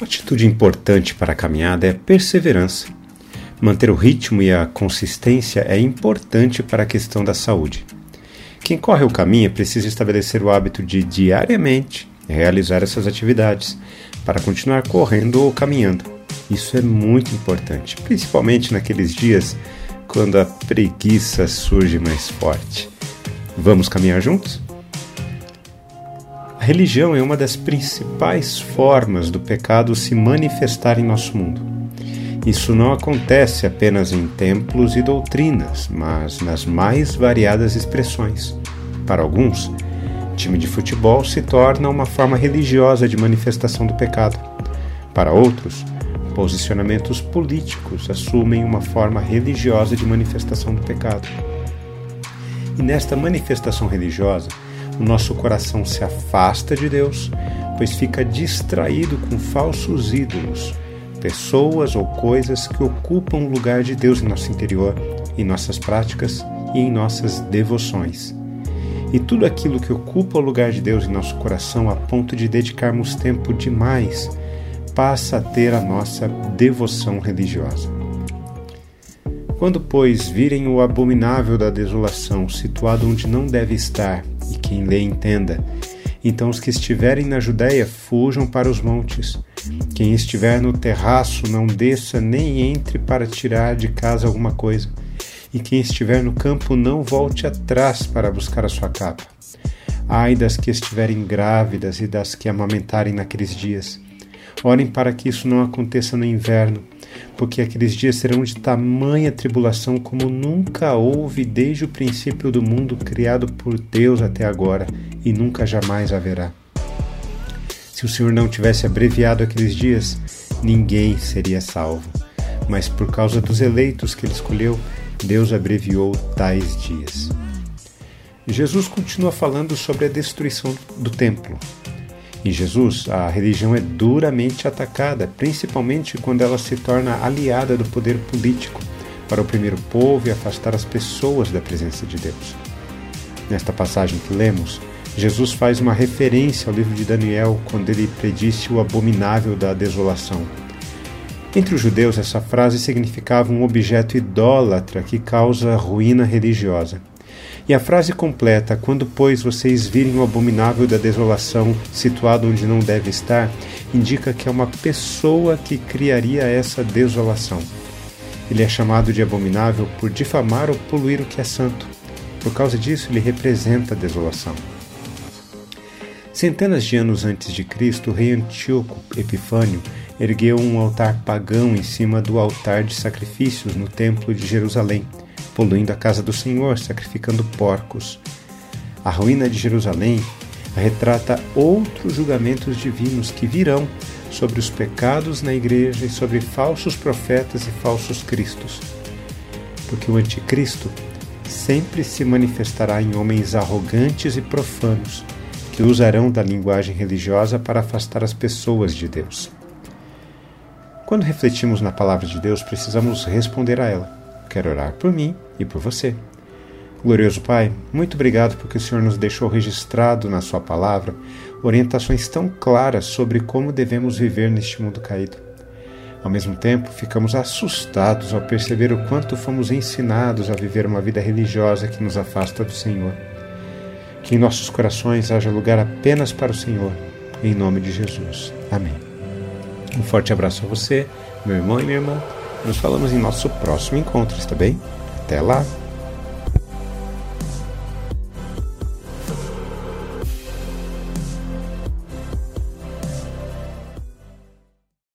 Uma atitude importante para a caminhada é perseverança. Manter o ritmo e a consistência é importante para a questão da saúde. Quem corre o caminho precisa estabelecer o hábito de diariamente realizar essas atividades para continuar correndo ou caminhando. Isso é muito importante, principalmente naqueles dias quando a preguiça surge mais forte. Vamos caminhar juntos? Religião é uma das principais formas do pecado se manifestar em nosso mundo. Isso não acontece apenas em templos e doutrinas, mas nas mais variadas expressões. Para alguns, time de futebol se torna uma forma religiosa de manifestação do pecado. Para outros, posicionamentos políticos assumem uma forma religiosa de manifestação do pecado. E nesta manifestação religiosa, o nosso coração se afasta de Deus, pois fica distraído com falsos ídolos, pessoas ou coisas que ocupam o lugar de Deus em nosso interior, em nossas práticas e em nossas devoções. E tudo aquilo que ocupa o lugar de Deus em nosso coração a ponto de dedicarmos tempo demais passa a ter a nossa devoção religiosa. Quando, pois, virem o abominável da desolação situado onde não deve estar, e quem lê entenda, então os que estiverem na Judéia fujam para os montes. Quem estiver no terraço não desça nem entre para tirar de casa alguma coisa e quem estiver no campo não volte atrás para buscar a sua capa. Ai das que estiverem grávidas e das que amamentarem naqueles dias. Orem para que isso não aconteça no inverno, porque aqueles dias serão de tamanha tribulação como nunca houve desde o princípio do mundo criado por Deus até agora, e nunca jamais haverá. Se o Senhor não tivesse abreviado aqueles dias, ninguém seria salvo. Mas por causa dos eleitos que ele escolheu, Deus abreviou tais dias. Jesus continua falando sobre a destruição do templo. Em Jesus, a religião é duramente atacada, principalmente quando ela se torna aliada do poder político para oprimir o povo e afastar as pessoas da presença de Deus. Nesta passagem que lemos, Jesus faz uma referência ao livro de Daniel quando ele predisse o abominável da desolação entre os judeus, essa frase significava um objeto idólatra que causa ruína religiosa. E a frase completa, quando, pois, vocês virem o abominável da desolação situado onde não deve estar, indica que é uma pessoa que criaria essa desolação. Ele é chamado de abominável por difamar ou poluir o que é santo. Por causa disso, ele representa a desolação. Centenas de anos antes de Cristo, o rei Antíoco Epifânio ergueu um altar pagão em cima do altar de sacrifícios no templo de Jerusalém, poluindo a casa do Senhor, sacrificando porcos. A ruína de Jerusalém retrata outros julgamentos divinos que virão sobre os pecados na igreja e sobre falsos profetas e falsos cristos. Porque o anticristo sempre se manifestará em homens arrogantes e profanos que usarão da linguagem religiosa para afastar as pessoas de Deus. Quando refletimos na palavra de Deus, precisamos responder a ela. Quero orar por mim e por você. Glorioso Pai, muito obrigado porque o Senhor nos deixou registrado na Sua palavra orientações tão claras sobre como devemos viver neste mundo caído. Ao mesmo tempo, ficamos assustados ao perceber o quanto fomos ensinados a viver uma vida religiosa que nos afasta do Senhor. Que em nossos corações haja lugar apenas para o Senhor. Em nome de Jesus. Amém. Um forte abraço a você, meu irmão e minha irmã. Nos falamos em nosso próximo encontro, está bem? Até lá!